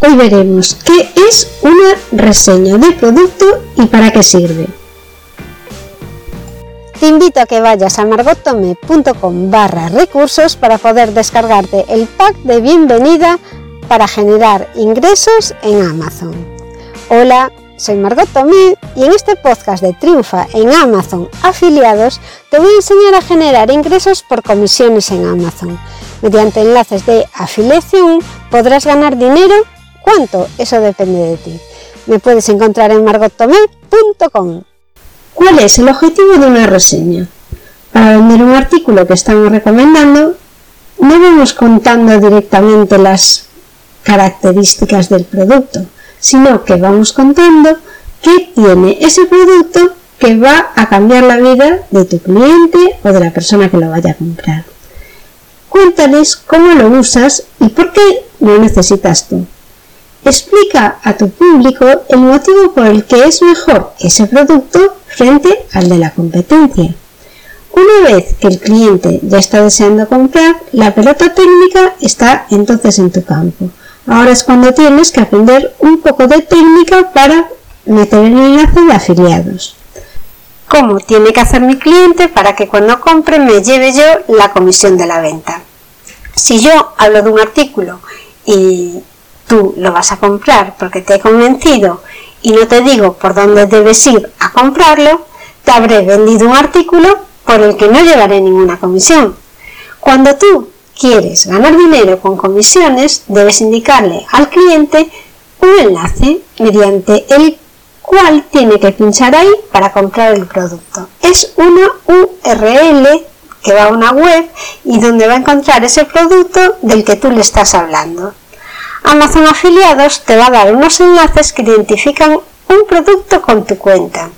Hoy veremos qué es una reseña de producto y para qué sirve. Te invito a que vayas a margottome.com barra recursos para poder descargarte el pack de bienvenida para generar ingresos en Amazon. Hola, soy Margot Tomé y en este podcast de Triunfa en Amazon Afiliados te voy a enseñar a generar ingresos por comisiones en Amazon. Mediante enlaces de afiliación podrás ganar dinero ¿Cuánto? Eso depende de ti. Me puedes encontrar en margottomé.com. ¿Cuál es el objetivo de una reseña? Para vender un artículo que estamos recomendando, no vamos contando directamente las características del producto, sino que vamos contando qué tiene ese producto que va a cambiar la vida de tu cliente o de la persona que lo vaya a comprar. Cuéntales cómo lo usas y por qué lo necesitas tú. Explica a tu público el motivo por el que es mejor ese producto frente al de la competencia. Una vez que el cliente ya está deseando comprar, la pelota técnica está entonces en tu campo. Ahora es cuando tienes que aprender un poco de técnica para meter el enlace de afiliados. ¿Cómo tiene que hacer mi cliente para que cuando compre me lleve yo la comisión de la venta? Si yo hablo de un artículo y tú lo vas a comprar porque te he convencido y no te digo por dónde debes ir a comprarlo, te habré vendido un artículo por el que no llevaré ninguna comisión. Cuando tú quieres ganar dinero con comisiones, debes indicarle al cliente un enlace mediante el cual tiene que pinchar ahí para comprar el producto. Es una URL que va a una web y donde va a encontrar ese producto del que tú le estás hablando. Amazon Afiliados te va a dar unos enlaces que identifican un producto con tu cuenta.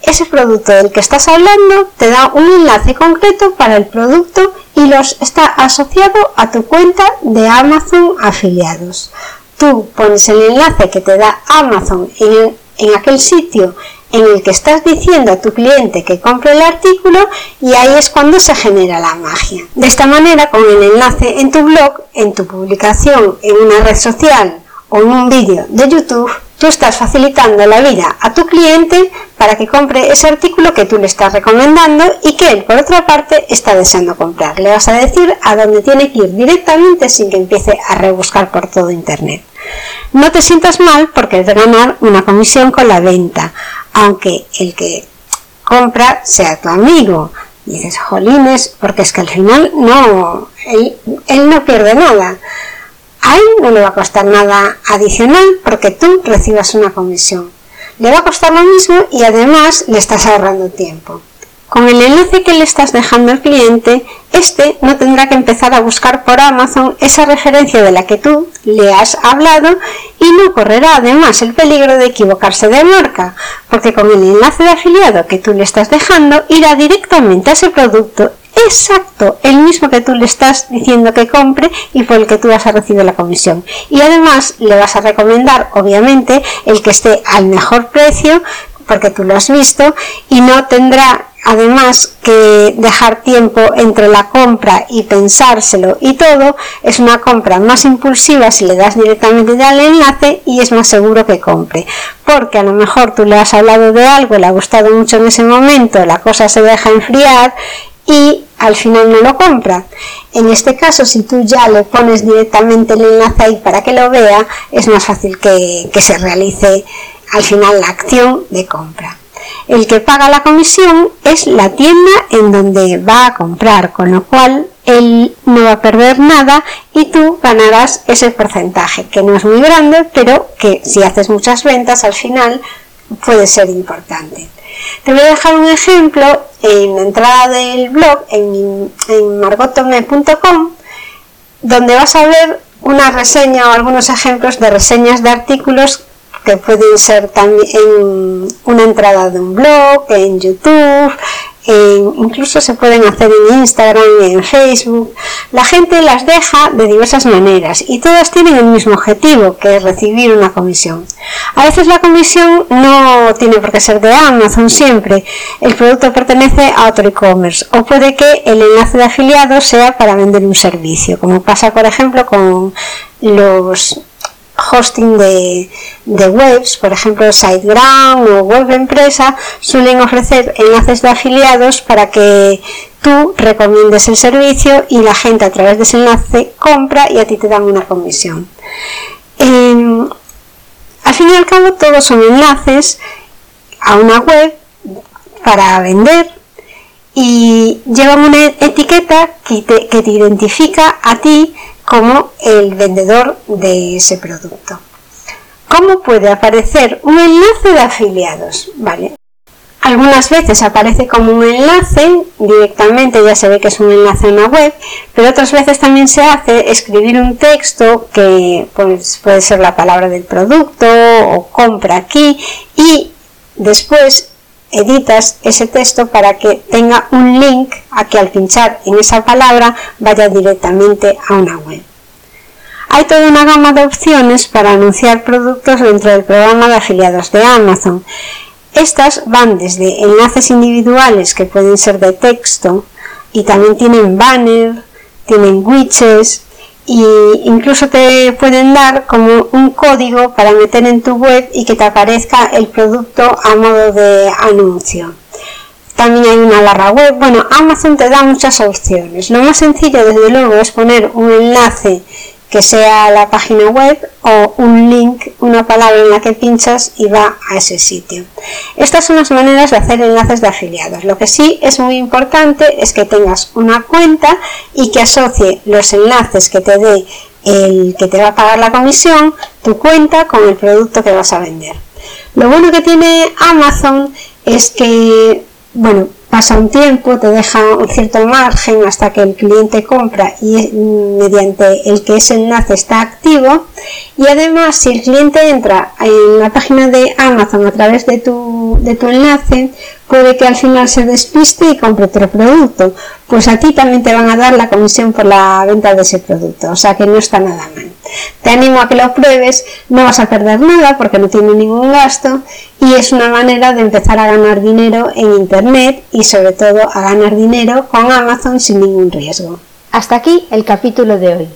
Ese producto del que estás hablando te da un enlace concreto para el producto y los está asociado a tu cuenta de Amazon Afiliados. Tú pones el enlace que te da Amazon en, en aquel sitio en el que estás diciendo a tu cliente que compre el artículo y ahí es cuando se genera la magia. De esta manera, con el enlace en tu blog, en tu publicación, en una red social o en un vídeo de YouTube, tú estás facilitando la vida a tu cliente para que compre ese artículo que tú le estás recomendando y que él, por otra parte, está deseando comprar. Le vas a decir a dónde tiene que ir directamente sin que empiece a rebuscar por todo Internet. No te sientas mal porque es de ganar una comisión con la venta aunque el que compra sea tu amigo. Y dices, jolines, porque es que al final no, él, él no pierde nada. A él no le va a costar nada adicional porque tú recibas una comisión. Le va a costar lo mismo y además le estás ahorrando tiempo. Con el enlace que le estás dejando al cliente, este no tendrá que empezar a buscar por Amazon esa referencia de la que tú le has hablado no correrá además el peligro de equivocarse de marca, porque con el enlace de afiliado que tú le estás dejando irá directamente a ese producto exacto, el mismo que tú le estás diciendo que compre y por el que tú vas a recibir la comisión. Y además le vas a recomendar, obviamente, el que esté al mejor precio, porque tú lo has visto, y no tendrá además que dejar tiempo entre la compra y pensárselo y todo, es una compra más impulsiva si le das directamente al enlace y es más seguro que compre. Porque a lo mejor tú le has hablado de algo, le ha gustado mucho en ese momento, la cosa se deja enfriar y al final no lo compra. En este caso, si tú ya le pones directamente el enlace ahí para que lo vea, es más fácil que, que se realice al final la acción de compra. El que paga la comisión es la tienda en donde va a comprar, con lo cual él no va a perder nada y tú ganarás ese porcentaje, que no es muy grande, pero que si haces muchas ventas al final puede ser importante. Te voy a dejar un ejemplo en la entrada del blog en, en margotome.com donde vas a ver una reseña o algunos ejemplos de reseñas de artículos que pueden ser también en una entrada de un blog, en YouTube, incluso se pueden hacer en Instagram en Facebook. La gente las deja de diversas maneras y todas tienen el mismo objetivo, que es recibir una comisión. A veces la comisión no tiene por qué ser de Amazon siempre. El producto pertenece a otro e-commerce o puede que el enlace de afiliado sea para vender un servicio, como pasa por ejemplo con los hosting de, webs, por ejemplo SiteGround o Web Empresa, suelen ofrecer enlaces de afiliados para que tú recomiendes el servicio y la gente a través de ese enlace compra y a ti te dan una comisión. Em, al fin y al cabo, todos son enlaces a una web para vender y llevan una etiqueta que te, identifica a ti como el vendedor de ese producto. ¿Cómo puede aparecer un enlace de afiliados? Vale. Algunas veces aparece como un enlace, directamente ya se ve que es un enlace a una web, pero otras veces también se hace escribir un texto que pues, puede ser la palabra del producto o compra aquí y después editas ese texto para que tenga un link a que al pinchar en esa palabra vaya directamente a una web. Hay toda una gama de opciones para anunciar productos dentro del programa de afiliados de Amazon. Estas van desde enlaces individuales que pueden ser de texto y también tienen banner, tienen widgets, y incluso te pueden dar como un código para meter en tu web y que te aparezca el producto a modo de anuncio. También hay una barra web. Bueno, Amazon te da muchas opciones. Lo más sencillo, desde luego, es poner un enlace que sea la página web o un link, una palabra en la que pinchas y va a ese sitio. Estas son las maneras de hacer enlaces de afiliados. Lo que sí es muy importante es que tengas una cuenta y que asocie los enlaces que te dé el que te va a pagar la comisión, tu cuenta con el producto que vas a vender. Lo bueno que tiene Amazon es que, bueno, pasa un tiempo, te deja un cierto margen hasta que el cliente compra y mediante el que ese enlace está activo. Y además si el cliente entra en la página de Amazon a través de tu, de tu enlace puede que al final se despiste y compre otro producto pues a ti también te van a dar la comisión por la venta de ese producto o sea que no está nada mal te animo a que lo pruebes, no vas a perder nada porque no tiene ningún gasto y es una manera de empezar a ganar dinero en Internet y sobre todo a ganar dinero con Amazon sin ningún riesgo. Hasta aquí el capítulo de hoy.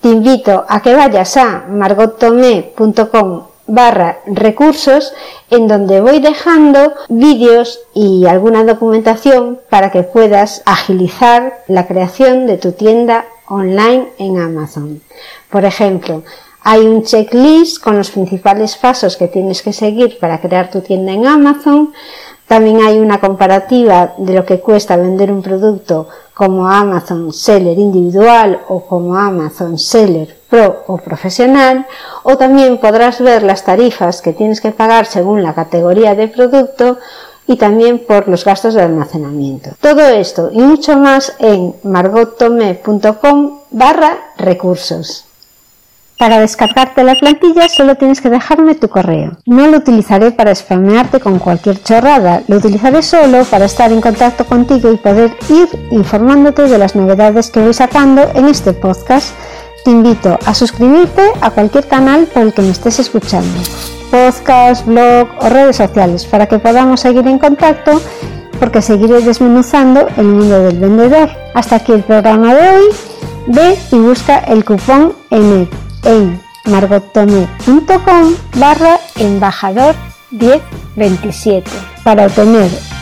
Te invito a que vayas a margottomé.com barra recursos en donde voy dejando vídeos y alguna documentación para que puedas agilizar la creación de tu tienda online en Amazon. Por ejemplo, hay un checklist con los principales pasos que tienes que seguir para crear tu tienda en Amazon. También hay una comparativa de lo que cuesta vender un producto como Amazon Seller individual o como Amazon Seller Pro o profesional. O también podrás ver las tarifas que tienes que pagar según la categoría de producto y también por los gastos de almacenamiento. Todo esto y mucho más en margottome.com barra recursos. Para descargarte la plantilla solo tienes que dejarme tu correo. No lo utilizaré para spamearte con cualquier chorrada, lo utilizaré solo para estar en contacto contigo y poder ir informándote de las novedades que voy sacando en este podcast. Te invito a suscribirte a cualquier canal por el que me estés escuchando, podcast, blog o redes sociales, para que podamos seguir en contacto porque seguiré desmenuzando el mundo del vendedor. Hasta aquí el programa de hoy. Ve y busca el cupón en margotome.com barra embajador 1027 para obtener